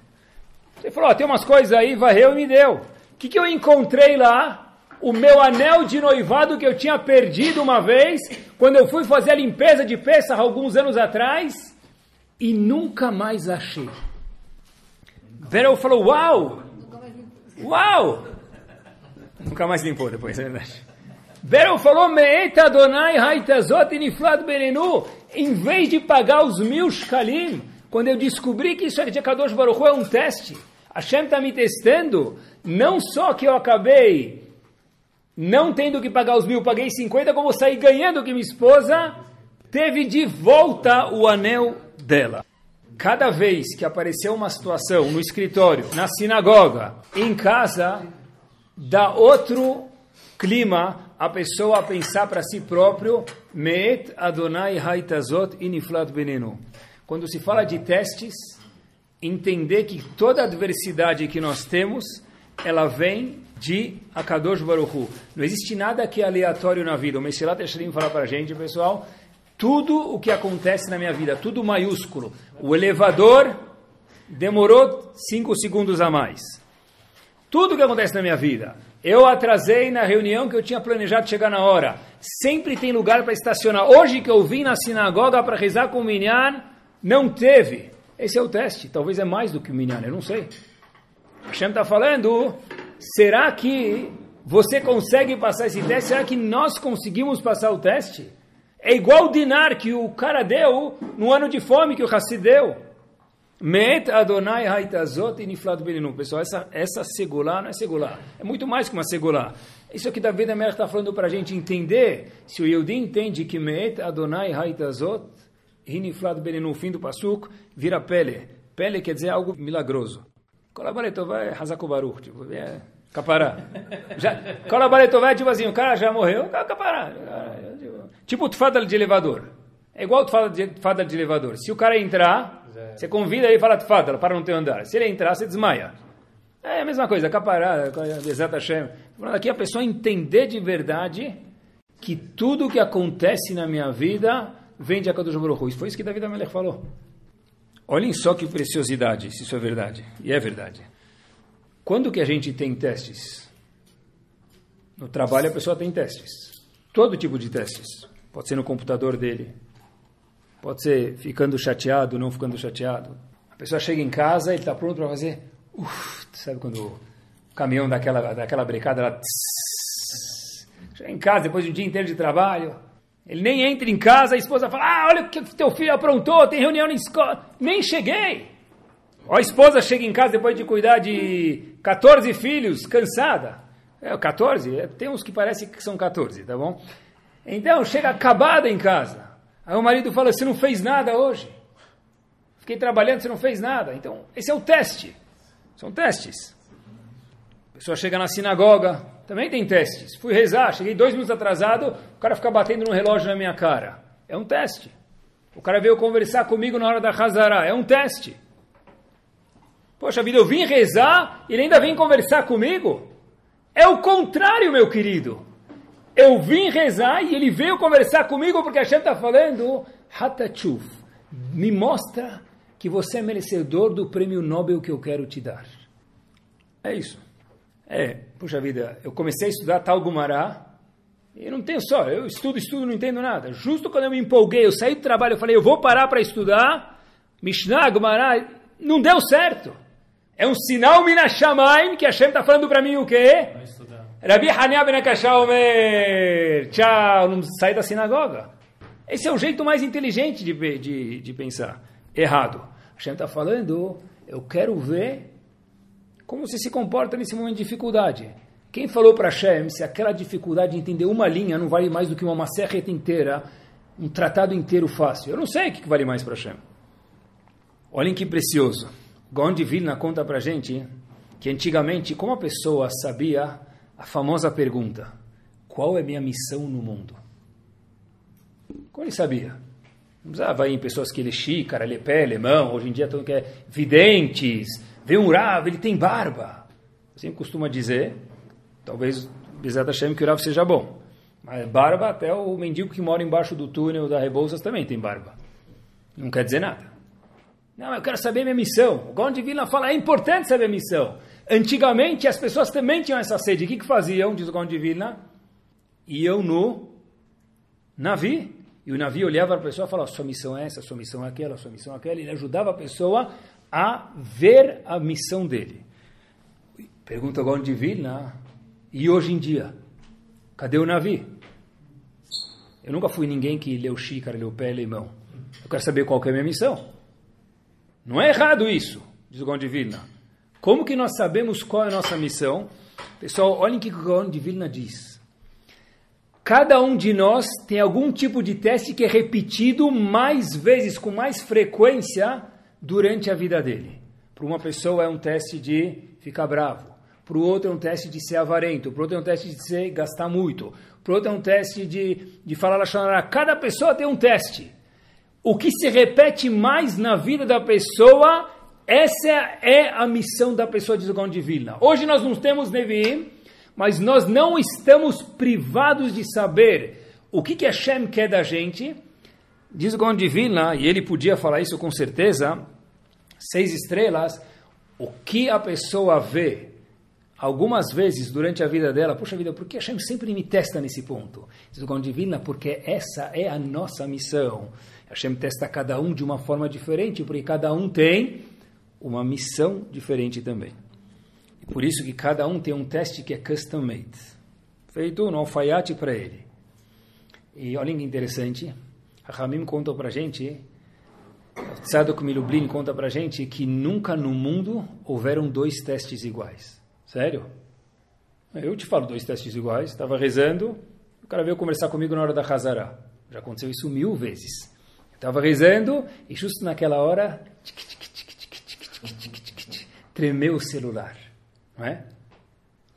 B: Ele falou, oh, tem umas coisas aí, varreu e me deu. O que, que eu encontrei lá? O meu anel de noivado que eu tinha perdido uma vez, quando eu fui fazer a limpeza de peça alguns anos atrás, e nunca mais achei. Beryl falou, uau! Uau! Nunca mais limpou depois, é verdade. Beryl falou, Meeta Adonai Haitazot Iniflad Benenu, em vez de pagar os mil shkalim, quando eu descobri que isso é de Kadosh Baruch é um teste, Hashem está me testando, não só que eu acabei não tendo que pagar os mil, paguei 50, como saí ganhando que minha esposa teve de volta o anel dela. Cada vez que apareceu uma situação no escritório, na sinagoga, em casa, dá outro clima a pessoa a pensar para si próprio, Meet Adonai Haitazot Iniflat Benenu. Quando se fala de testes, entender que toda adversidade que nós temos, ela vem de Akadosh Baruchu. Não existe nada que é aleatório na vida. O Mesilat Esharim fala para a gente, pessoal, tudo o que acontece na minha vida, tudo maiúsculo. O elevador demorou cinco segundos a mais. Tudo o que acontece na minha vida. Eu atrasei na reunião que eu tinha planejado chegar na hora. Sempre tem lugar para estacionar. Hoje que eu vim na sinagoga para rezar com o Minyan, não teve. Esse é o teste. Talvez é mais do que o Minyan, eu não sei. Hashem está falando será que você consegue passar esse teste? Será que nós conseguimos passar o teste? É igual o dinar que o cara deu no ano de fome que o Hassid deu. Met Adonai Haitazot Iniflat Beninu. Pessoal, essa, essa segulá não é segulá. É muito mais que uma segulá. Isso que David Amer está falando para a gente entender. Se o Yehudi entende que Met Adonai Haitazot Iniflat Beninu, fim do Pasuk, vira pele. Pele quer dizer algo milagroso. Colabore Tová é Hazako Baruch, tipo, é capará. Já, Colabore Tová é tipo assim, o cara já morreu, capará. Tipo o fada de elevador. É igual o fada de, fada elevador. Se o cara entrar, Você convida ele e fala, fala, para no teu andar. Se ele entrar, você desmaia. É a mesma coisa, caparada, Bezat Hashem. Aqui a pessoa entender de verdade que tudo que acontece na minha vida vem de Akadosh Baruch Hu. Foi isso que David Amelech falou. Olhem só que preciosidade, se isso é verdade. E é verdade. Quando que a gente tem testes? No trabalho a pessoa tem testes. Todo tipo de testes. Pode ser no computador dele. Pode ser ficando chateado, não ficando chateado. A pessoa chega em casa, ele está pronto para fazer. Uf, sabe quando o caminhão daquela, daquela brecada, ela. Chega em casa depois de um dia inteiro de trabalho. Ele nem entra em casa, a esposa fala: Ah, olha o que teu filho aprontou, tem reunião na escola. Nem cheguei. A esposa chega em casa depois de cuidar de 14 filhos, cansada. É, 14? É, tem uns que parecem que são 14, tá bom? Então, chega acabada em casa. Aí o marido fala: Você não fez nada hoje. Fiquei trabalhando, você não fez nada. Então, esse é o teste. São testes. A pessoa chega na sinagoga, também tem testes. Fui rezar, cheguei dois minutos atrasado, o cara fica batendo no relógio na minha cara. É um teste. O cara veio conversar comigo na hora da Hazara. É um teste. Poxa vida, eu vim rezar e ele ainda vem conversar comigo? É o contrário, meu querido. Eu vim rezar e ele veio conversar comigo porque a Hashem está falando, Hatachuf, me mostra que você é merecedor do prêmio Nobel que eu quero te dar. É isso. É, puxa vida, eu comecei a estudar tal Gumará, e não tenho só, eu estudo, estudo, não entendo nada. Justo quando eu me empolguei, eu saí do trabalho, eu falei, eu vou parar para estudar, Mishnah, Gumará, não deu certo. É um sinal Minashamaim que a Hashem está falando para mim o quê? Rabi Hania ben Omer, tchau, não sai da sinagoga. Esse é o jeito mais inteligente de, de, de pensar. Errado. A Hashem está falando, eu quero ver como você se comporta nesse momento de dificuldade. Quem falou para Hashem se aquela dificuldade de entender uma linha não vale mais do que uma macerreta inteira, um tratado inteiro fácil? Eu não sei o que vale mais para Hashem. Olhem que precioso. Gaon de Vilna conta para gente que antigamente, como a pessoa sabia a famosa pergunta: qual é minha missão no mundo? Como ele sabia? Não precisava ir em pessoas que ele é xícara, ele é pé, alemão, hoje em dia todo que é videntes, vê um Rav, ele tem barba. Sempre costuma dizer, talvez Bezat Hashem que o Rav seja bom, mas barba até o mendigo que mora embaixo do túnel da Rebouças também tem barba. Não quer dizer nada. Não, eu quero saber minha missão. O Gaon Vilna fala, é importante saber a missão. Antigamente as pessoas também tinham essa sede. O que, que faziam, diz o Gaon Vilna? Iam no navio. E o navio olhava para a pessoa e falava, sua missão é essa, sua missão é aquela, sua missão é aquela. Ele ajudava a pessoa a ver a missão dele. Pergunta o Gaon de Vilna, e hoje em dia? Cadê o navio? Eu nunca fui ninguém que leu xícara, leu pé, limão. Eu quero saber qual que é a minha missão. Não é errado isso, diz o Gaon. Como que nós sabemos qual é a nossa missão? Pessoal, olhem o que o Gaon diz. Cada um de nós tem algum tipo de teste que é repetido mais vezes, com mais frequência, durante a vida dele. Para uma pessoa é um teste de ficar bravo. Para o outro é um teste de ser avarento. Para o outro é um teste de ser, gastar muito. Para o outro é um teste de, de falar Lachonará. Cada pessoa tem um teste o que se repete mais na vida da pessoa, essa é a missão da pessoa de Zogon de Vilna. Hoje nós não temos Nevi'im, mas nós não estamos privados de saber o que, que Hashem quer da gente. Diz o Gaon e ele podia falar isso com certeza, seis estrelas, o que a pessoa vê algumas vezes durante a vida dela, puxa vida, por que Hashem sempre me testa nesse ponto? Diz o Gaon porque essa é a nossa missão. Hashem testa cada um de uma forma diferente, porque cada um tem uma missão diferente também. Por isso que cada um tem um teste que é custom made, feito no alfaiate para ele. E olha que interessante, Ramim conta para a gente, Tzadok Milublin conta para a gente que nunca no mundo houveram dois testes iguais. Sério? Eu te falo dois testes iguais, estava rezando, o cara veio conversar comigo na hora da Hazara. Já aconteceu isso mil vezes. Estava rezando e justo naquela hora tremeu o celular, não é?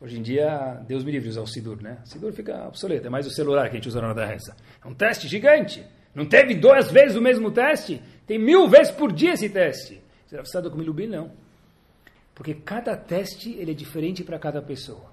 B: Hoje em dia, Deus me livre usar o Sidur, né? O Sidur fica obsoleto, é mais o celular que a gente usa na hora da reza. É um teste gigante. Não teve duas vezes o mesmo teste? Tem mil vezes por dia esse teste. Vai precisar do Milubim? Não. Porque cada teste ele é diferente para cada pessoa.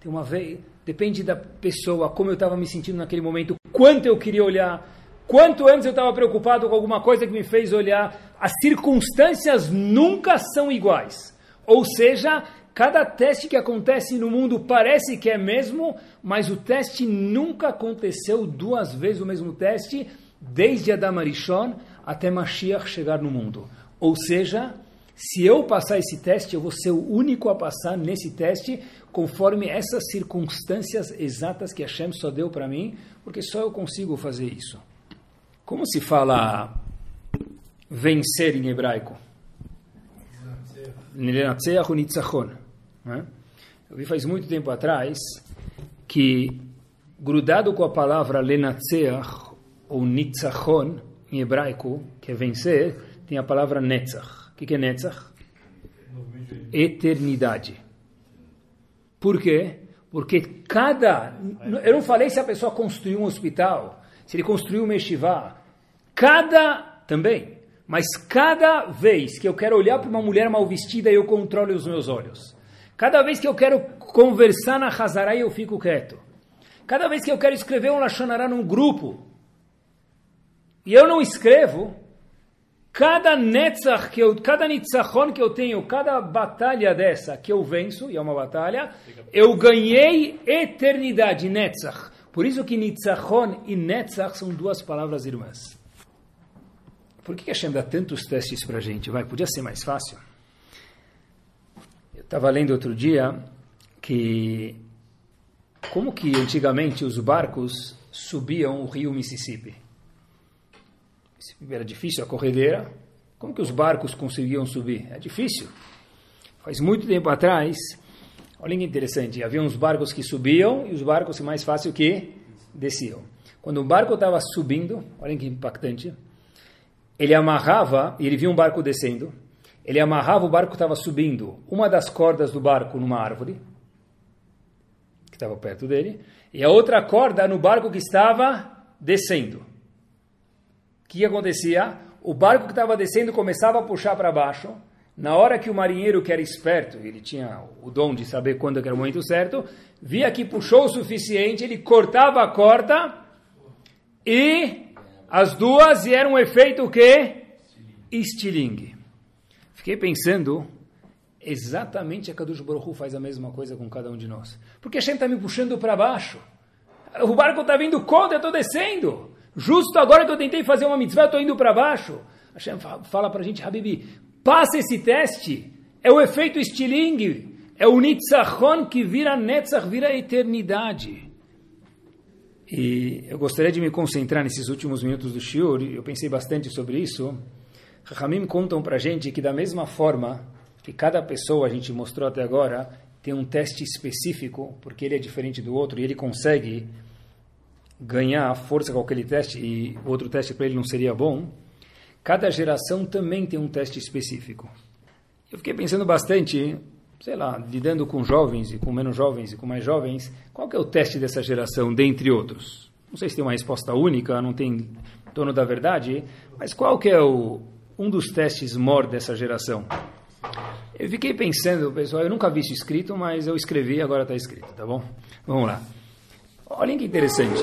B: Tem uma vez, depende da pessoa, como eu estava me sentindo naquele momento, quanto eu queria olhar, quanto antes eu estava preocupado com alguma coisa que me fez olhar. As circunstâncias nunca são iguais. Ou seja, cada teste que acontece no mundo parece que é mesmo, mas o teste nunca aconteceu duas vezes o mesmo teste, desde Adam Arishon até Mashiach chegar no mundo. Ou seja, se eu passar esse teste, eu vou ser o único a passar nesse teste, conforme essas circunstâncias exatas que Hashem só deu para mim, porque só eu consigo fazer isso. Como se fala vencer em hebraico? Nitzachon. Né? Eu vi faz muito tempo atrás que, grudado com a palavra lenatzeach ou nitzachon, em hebraico, que é vencer, tem a palavra netzach. O que, que é netzach? Eternidade. Por quê? Porque cada. Eu não falei se a pessoa construiu um hospital, se ele construiu uma yeshiva. Cada. Também. Mas cada vez que eu quero olhar para uma mulher mal vestida, eu controlo os meus olhos. Cada vez que eu quero conversar na Hazara, eu fico quieto. Cada vez que eu quero escrever um Lashonará num grupo, e eu não escrevo, cada netzach que eu, cada nitzachon que eu tenho, cada batalha dessa que eu venço, e é uma batalha, eu ganhei eternidade, netzach. Por isso que nitzachon e netzach são duas palavras irmãs. Por que Hashem dá tantos testes para a gente? Vai, podia ser mais fácil. Eu estava lendo outro dia que como que antigamente os barcos subiam o rio Mississippi era difícil a corredeira. Como que os barcos conseguiam subir? É difícil. Faz muito tempo atrás, olha que interessante, havia uns barcos que subiam e os barcos mais fácil que desciam. Quando o barco estava subindo, olha que impactante, ele amarrava, e ele via um barco descendo, ele amarrava o barco que estava subindo, uma das cordas do barco numa árvore, que estava perto dele, e a outra corda no barco que estava descendo que acontecia? O barco que estava descendo começava a puxar para baixo. Na hora que o marinheiro, que era esperto, ele tinha o dom de saber quando era o momento certo, via que puxou o suficiente, ele cortava a corda e as duas eram um efeito que? Estilingue. Fiquei pensando, exatamente a Kadush Baruch faz a mesma coisa com cada um de nós. Porque a gente está me puxando para baixo. O barco está vindo contra, eu estou descendo. Justo agora que eu tentei fazer uma mitzvah, estou indo para baixo. Fala para a gente, Habibi, passa esse teste. É o efeito estilingue. É o nitzachon que vira netzach, vira eternidade. E eu gostaria de me concentrar nesses últimos minutos do shiur. Eu pensei bastante sobre isso. Rahamim contam para a gente que da mesma forma que cada pessoa, a gente mostrou até agora, tem um teste específico, porque ele é diferente do outro e ele consegue ganhar força com aquele teste e outro teste para ele não seria bom, cada geração também tem um teste específico. Eu fiquei pensando bastante, sei lá, lidando com jovens e com menos jovens e com mais jovens, qual é o teste dessa geração, dentre outros? Não sei se tem uma resposta única, não tem dono da verdade, mas qual que é o, um dos testes mor dessa geração? Eu fiquei pensando, pessoal, eu nunca vi isso escrito, mas eu escrevi, agora está escrito, tá bom? Vamos lá. Olhem que interessante.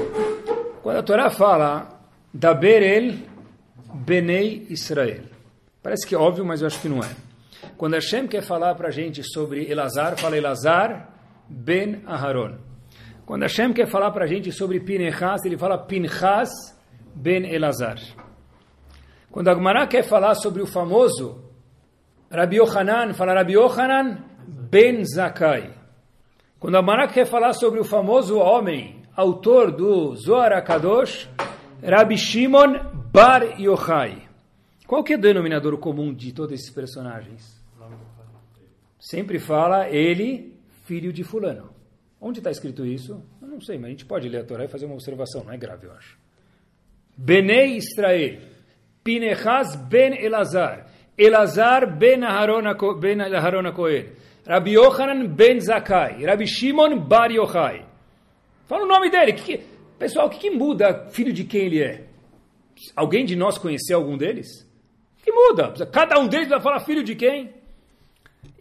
B: Quando a Torá fala da Berel Benei Israel, parece que é óbvio, mas eu acho que não é. Quando Hashem quer falar para a gente sobre Elazar, fala Elazar Ben Aharon. Quando Hashem quer falar para a gente sobre Pinechas, ele fala Pinchas Ben Elazar. Quando a Gemara quer falar sobre o famoso Rabi Yohanan, fala Rabi Yohanan Ben Zakai. Quando a Gemara quer falar sobre o famoso homem autor do Zohar HaKadosh, Rabbi Shimon Bar Yochai. Qual que é o denominador comum de todos esses personagens? Sempre fala ele, filho de fulano. Onde está escrito isso? Eu não sei, mas a gente pode ler a Torá e fazer uma observação, não é grave, eu acho. Benei Israel, Pinechas ben Elazar, Elazar ben Aharon Cohen, Rabbi Yochanan ben Zakai, Rabbi Shimon bar Yochai. Fala o nome dele. Que que, pessoal, o que, que, muda filho de quem ele é? O alguém de nós conhecer algum deles? Que muda? Cada um deles vai falar filho de quem?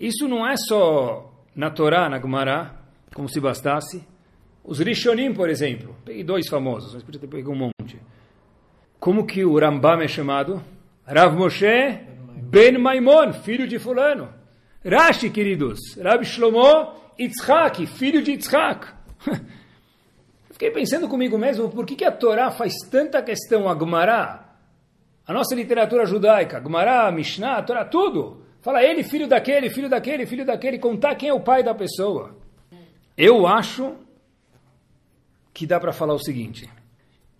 B: Isso não é só na Torá, na Gemara, como se bastasse. Os Rishonim, por exemplo. Peguei dois famosos, mas podia ter pegado um monte. Como que o Rambam é chamado? Rav Moshe Ben Maimon, filho de fulano. Rashi, queridos. Rav Shlomo Yitzhak, filho de Yitzhak. <laughs> Fiquei pensando comigo mesmo, por que, que a Torá faz tanta questão, a Gemara, a nossa literatura judaica, a Mishnah, Torá, tudo. Fala ele, filho daquele, filho daquele, filho daquele, contar quem é o pai da pessoa. Eu acho que dá para falar o seguinte.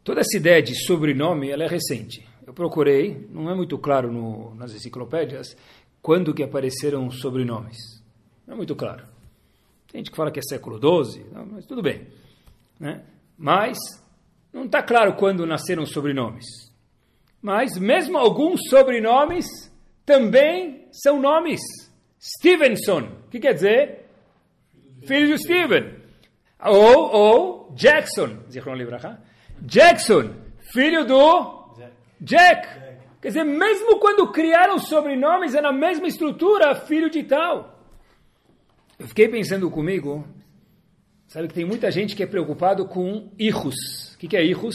B: Toda essa ideia de sobrenome, ela é recente. Eu procurei, não é muito claro no, nas enciclopédias, quando que apareceram sobrenomes. Não é muito claro. Tem gente que fala que é século XII, mas tudo bem. Né? Mas não está claro quando nasceram sobrenomes. Mas mesmo alguns sobrenomes também são nomes. Stevenson, o que quer dizer? Filho de Steven. Ou, ou Jackson, Jackson, filho do Jack. Quer dizer, mesmo quando criaram sobrenomes, é na mesma estrutura, filho de tal. Eu fiquei pensando comigo, sabe que tem muita gente que é preocupado com hijos. O que, que é hijos?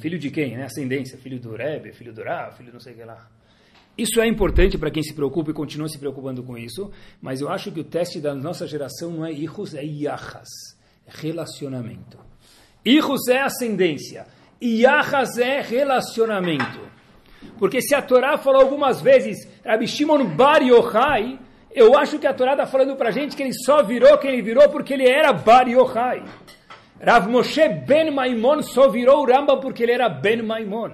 B: Filho de quem? Né? Ascendência. Filho do Rebbe, filho do Ra, filho não sei o que lá. Isso é importante para quem se preocupa e continua se preocupando com isso, mas eu acho que o teste da nossa geração não é hijos, é yahas, é relacionamento. Hijos é ascendência, yahas é relacionamento. Porque se a Torá falou algumas vezes, Rabi Shimon Bar Yochai, eu acho que a Torá está falando para a gente que ele só virou quem ele virou porque ele era Bar Yochai. Rav Moshe Ben Maimon só virou Rambam porque ele era Ben Maimon.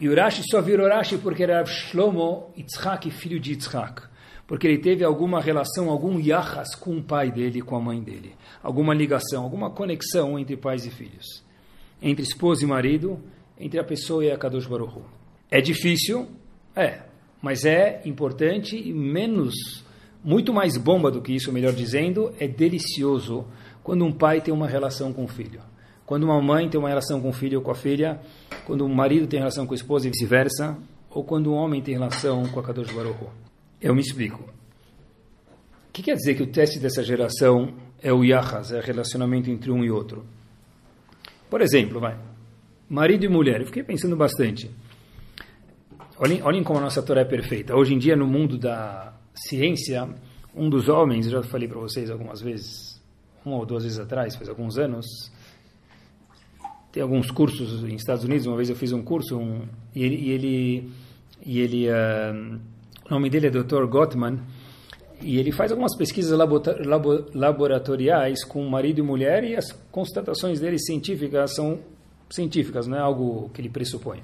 B: E Urashi só virou Urashi porque era Shlomo Yitzhak, filho de Yitzhak. Porque ele teve alguma relação, algum yachas com o pai dele com a mãe dele. Alguma ligação, alguma conexão entre pais e filhos. Entre esposa e marido, entre a pessoa e a Kadosh Baruch. É difícil? É. Mas é importante e menos, muito mais bomba do que isso, melhor dizendo, é delicioso quando um pai tem uma relação com o filho. Quando uma mãe tem uma relação com o filho ou com a filha, quando um marido tem relação com a esposa e vice-versa, ou quando um homem tem relação com a Kadosh Baruch Eu me explico. O que quer dizer que o teste dessa geração é o yahas, é o relacionamento entre um e outro? Por exemplo, vai, marido e mulher. Eu fiquei pensando bastante. Olhem, olhem como a nossa Torá é perfeita. Hoje em dia, no mundo da ciência, um dos homens, eu já falei para vocês algumas vezes, uma ou duas vezes atrás, faz alguns anos, tem alguns cursos em Estados Unidos. Uma vez eu fiz um curso um, e ele, e ele, e ele uh, o nome dele é Dr. Gottman e ele faz algumas pesquisas laboratoriais com marido e mulher e as constatações dele científicas são científicas, não é algo que ele pressupõe.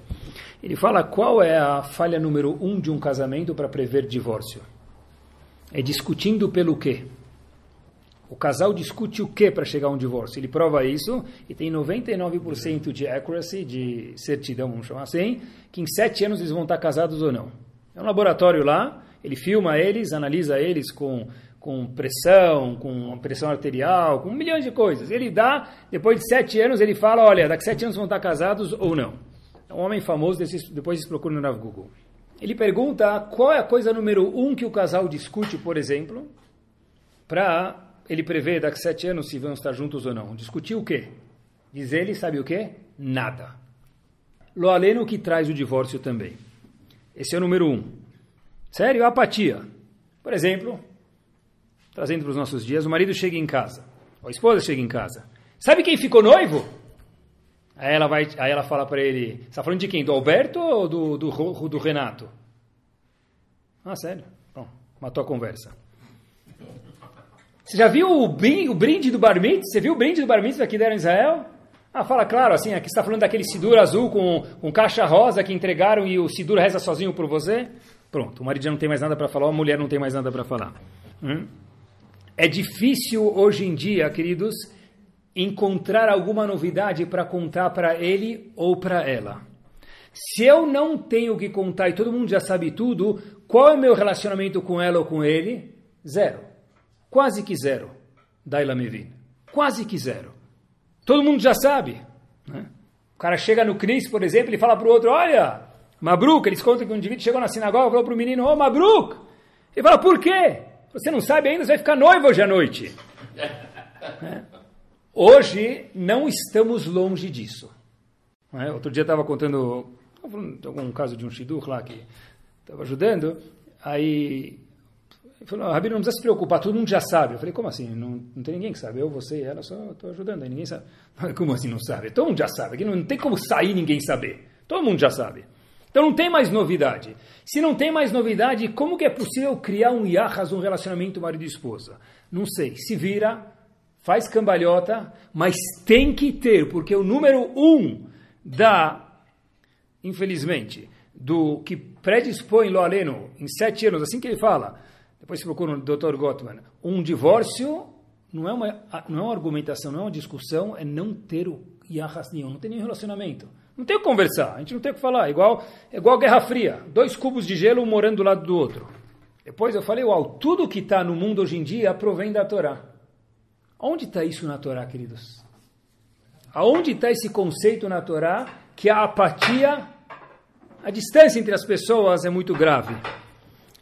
B: Ele fala qual é a falha número um de um casamento para prever divórcio. É discutindo pelo quê? O casal discute o que para chegar a um divórcio? Ele prova isso e tem 99% de accuracy, de certidão, vamos chamar assim, que em sete anos eles vão estar casados ou não. É um laboratório lá, ele filma eles, analisa eles com, com pressão, com pressão arterial, com milhão de coisas. Ele dá, depois de sete anos, ele fala, olha, daqui a sete anos vão estar casados ou não. É um homem famoso, depois vocês procuram no Google. Ele pergunta qual é a coisa número um que o casal discute, por exemplo, para ele prevê daqui a sete anos se vão estar juntos ou não. Discutir o quê? Diz ele, sabe o quê? Nada. Lo aleno que traz o divórcio também. Esse é o número um. Sério? Apatia. Por exemplo, trazendo para os nossos dias, o marido chega em casa, a esposa chega em casa. Sabe quem ficou noivo? Aí ela, vai, aí ela fala para ele, você está falando de quem? Do Alberto ou do, do, do Renato? Ah, sério? Bom, matou a conversa. Você já viu o brinde, o brinde do Bar Mitzvah? Você viu o brinde do Bar Mitzvah que deram Israel? Ah, fala claro, assim, aqui está falando daquele Sidur azul com, com caixa rosa que entregaram e o Sidur reza sozinho por você. Pronto, o marido já não tem mais nada para falar, a mulher não tem mais nada para falar. Hum? É difícil hoje em dia, queridos, encontrar alguma novidade para contar para ele ou para ela. Se eu não tenho o que contar e todo mundo já sabe tudo, qual é o meu relacionamento com ela ou com ele? Zero. Quase que zero. Daila Mevin. Quase que zero. Todo mundo já sabe. Né? cara chega no Cris, por exemplo, e fala para o outro, olha, Mabruk, eles contam que um indivíduo chegou na sinagoga e falou para o menino, ô oh, Mabruk, ele fala, por quê? Você não sabe ainda, você vai ficar noivo hoje à noite. é. Hoje não estamos longe disso. É? Outro dia estava contando algum caso de um shidduch lá que estava ajudando, aí ele falou, Rabino, não precisa se preocupar, todo mundo já sabe. Eu falei, como assim? Não, não tem ninguém que sabe. Eu, você e ela só estou ajudando, aí ninguém sabe. <laughs> Como assim não sabe? Todo mundo já sabe. Aqui não, não tem como sair ninguém saber. Todo mundo já sabe. Então não tem mais novidade. Se não tem mais novidade, como que é possível criar um yahas, um relacionamento marido e esposa? Não sei. Se vira, faz cambalhota, mas tem que ter, porque o número um da, infelizmente, do que predispõe lo aleno em sete anos, assim que ele fala, depois se procura o Dr. Gottman, um divórcio não é, uma, não é uma argumentação, não é uma discussão, é não ter o yahas nenhum, não tem nenhum relacionamento. Não tem o que conversar, a gente não tem o que falar. Igual, igual Guerra Fria, dois cubos de gelo um morando do lado do outro. Depois eu falei, uau, tudo que está no mundo hoje em dia provém da Torá. Onde está isso na Torá, queridos? Aonde está esse conceito na Torá que a apatia, a distância entre as pessoas é muito grave?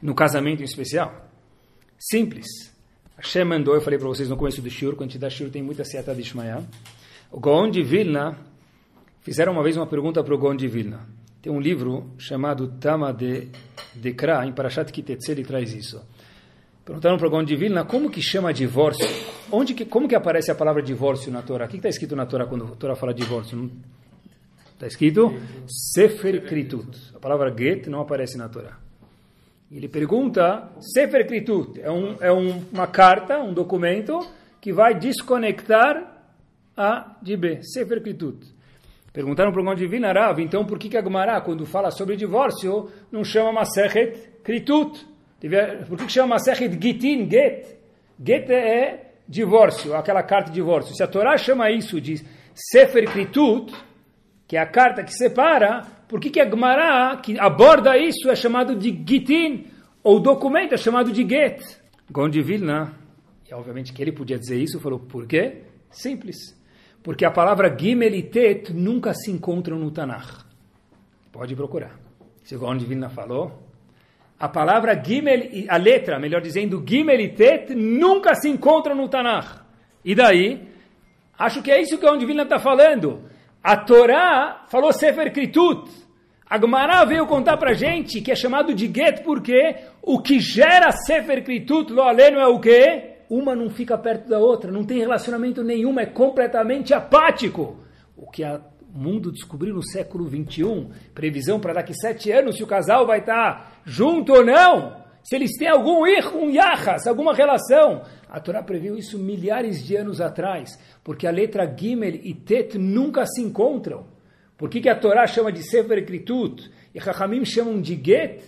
B: No casamento em especial. Simples. Hashem mandou, eu falei para vocês no começo do Shur, quando a gente dá Shur tem muita seta de Ishmael. O Gaon de Vilna, fizeram uma vez uma pergunta para o de Vilna. Tem um livro chamado Tama de Dekra, em Parashat Kitetze, ele traz isso. Perguntaram para o de Vilna como que chama divórcio. Onde que, como que aparece a palavra divórcio na Torá? O que está escrito na Torá quando a Torá fala divórcio? Está escrito Sefer Kritut. A palavra get não aparece na Torá. Ele pergunta, Sefer Kritut é, um, é um, uma carta, um documento que vai desconectar A de B. Sefer Kritut. Perguntaram para o Divina, Rav, então por que, que a Gemara, quando fala sobre divórcio, não chama Masechet Kritut? Por que, que chama Masechet Gitin, Get? Get é divórcio, aquela carta de divórcio. Se a Torá chama isso de Sefer Kritut, que é a carta que separa, por que, que a Gemara, que aborda isso, é chamado de Gitin, ou documento é chamado de Get? Gondi Vilna, e obviamente que ele podia dizer isso, falou, por quê? Simples. Porque a palavra Gimel e Tet nunca se encontram no Tanakh. Pode procurar. Se Gondi Vilna falou, a palavra Gimel, a letra, melhor dizendo, Gimel e Tet, nunca se encontram no Tanakh. E daí, acho que é isso que o Vilna está falando. A Torá falou Sefer Kritut. A veio contar para gente que é chamado de Get porque o que gera Sefer Kritut, lo aleno, é o quê? Uma não fica perto da outra, não tem relacionamento nenhum, é completamente apático. O que o mundo descobriu no século 21, previsão para daqui sete anos se o casal vai estar junto ou não, se eles têm algum ir, um yahas, alguma relação. A Torá previu isso milhares de anos atrás, porque a letra Gimel e Tet nunca se encontram. Por que, que a Torá chama de Sefer Kritut e Chachamim chamam de Get?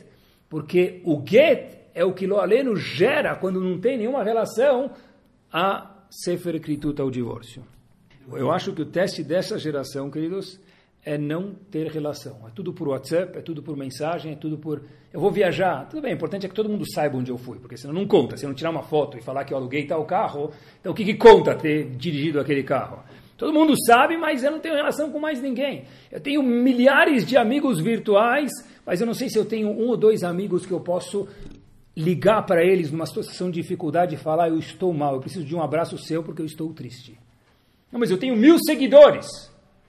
B: Porque o Get é o que Loaleno gera quando não tem nenhuma relação a Sefer Kritut, ao divórcio. Eu acho que o teste dessa geração, queridos, é não ter relação. É tudo por WhatsApp, é tudo por mensagem, é tudo por. Eu vou viajar. Tudo bem, o importante é que todo mundo saiba onde eu fui, porque senão não conta. Se eu não tirar uma foto e falar que eu aluguei tal carro, então o que, que conta ter dirigido aquele carro? Todo mundo sabe, mas eu não tenho relação com mais ninguém. Eu tenho milhares de amigos virtuais, mas eu não sei se eu tenho um ou dois amigos que eu posso ligar para eles numa situação de dificuldade e falar: eu estou mal, eu preciso de um abraço seu porque eu estou triste. Não, mas eu tenho mil seguidores.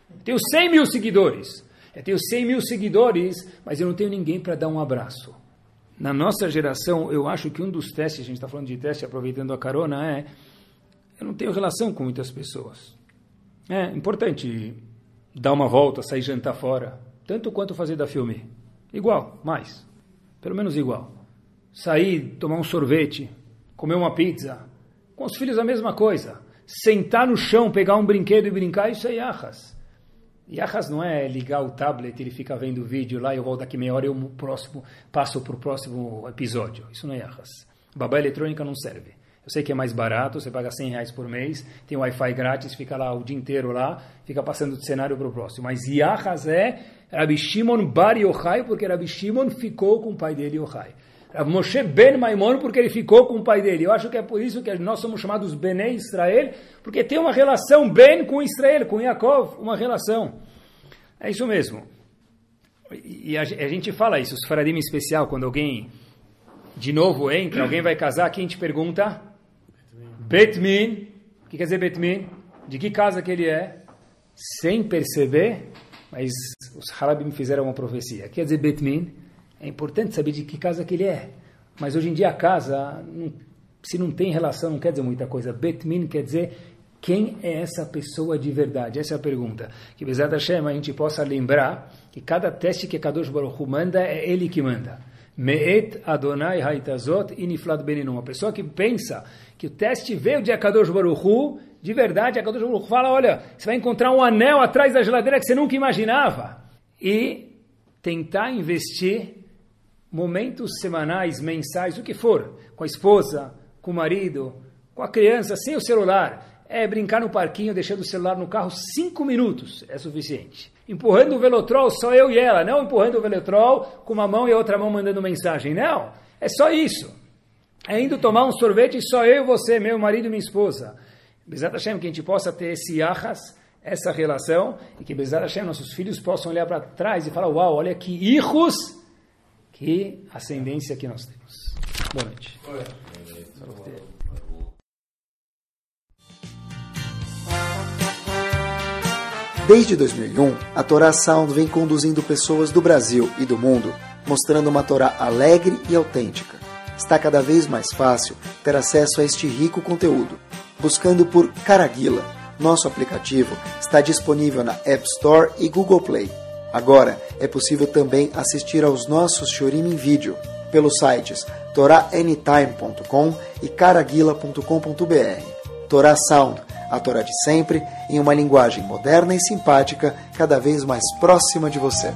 B: Eu tenho 100 mil seguidores. Eu tenho 100 mil seguidores, mas eu não tenho ninguém para dar um abraço. Na nossa geração, eu acho que um dos testes, a gente está falando de teste aproveitando a carona, é eu não tenho relação com muitas pessoas. É importante dar uma volta, sair jantar fora, tanto quanto fazer da filme. Igual, mais. Pelo menos igual. Sair, tomar um sorvete, comer uma pizza. Com os filhos a mesma coisa. Sentar no chão, pegar um brinquedo e brincar, isso é yahas. Yahas não é ligar o tablet, ele fica vendo o vídeo lá, eu volto daqui meia hora e eu próximo, passo para o próximo episódio. Isso não é Yahas. Babá eletrônica não serve. Eu sei que é mais barato, você paga 100 reais por mês, tem Wi-Fi grátis, fica lá o dia inteiro lá, fica passando de cenário para o próximo. Mas Yahas é Rabi Shimon Bar Yochai, porque Rabi Shimon ficou com o pai dele Yochai. Rav Moshe Ben Maimon, porque ele ficou com o pai dele. Eu acho que é por isso que nós somos chamados Benei Israel, porque tem uma relação Ben com Israel, com Yaakov, uma relação. É isso mesmo. E a, a gente fala isso, os faradim em especial, quando alguém de novo entra, alguém vai casar, quem te pergunta? Betmin. O que quer dizer Betmin? De que casa que ele é? Sem perceber, mas os harabim fizeram uma profecia. Quer dizer Betmin? É importante saber de que casa que ele é. Mas hoje em dia a casa, se não tem relação, não quer dizer muita coisa. Betmin quer dizer quem é essa pessoa de verdade? Essa é a pergunta. Que Bezat Hashem a gente possa lembrar que cada teste que Kadosh Baruch Hu manda é ele que manda. Me'et Adonai Haitazot Iniflad Beninum. Uma pessoa que pensa que o teste veio de Akadosh Baruch Hu, de verdade, Akadosh Baruch Hu fala, olha, você vai encontrar um anel atrás da geladeira que você nunca imaginava. E tentar investir momentos semanais, mensais, o que for, com a esposa, com o marido, com a criança, sem o celular, é brincar no parquinho, deixando o celular no carro cinco minutos, é suficiente. Empurrando o velotrol, só eu e ela, não empurrando o velotrol com uma mão e a outra mão mandando mensagem, não. É só isso. É indo tomar um sorvete, só eu e você, meu marido e minha esposa. Bezat Hashem, que a gente possa ter esse ahas, essa relação, e que Bezat Hashem, nossos filhos possam olhar para trás e falar, uau, olha que hijos, que ascendência que nós temos. Boa noite. Boa noite.
A: Desde 2001, a Torá Sound vem conduzindo pessoas do Brasil e do mundo, mostrando uma Torá alegre e autêntica. Está cada vez mais fácil ter acesso a este rico conteúdo. Buscando por Caraguila, nosso aplicativo está disponível na App Store e Google Play. Agora é possível também assistir aos nossos Shorim em vídeo pelos sites toraanytime.com e caraguila.com.br. Torá Sound a Torá de sempre, em uma linguagem moderna e simpática, cada vez mais próxima de você.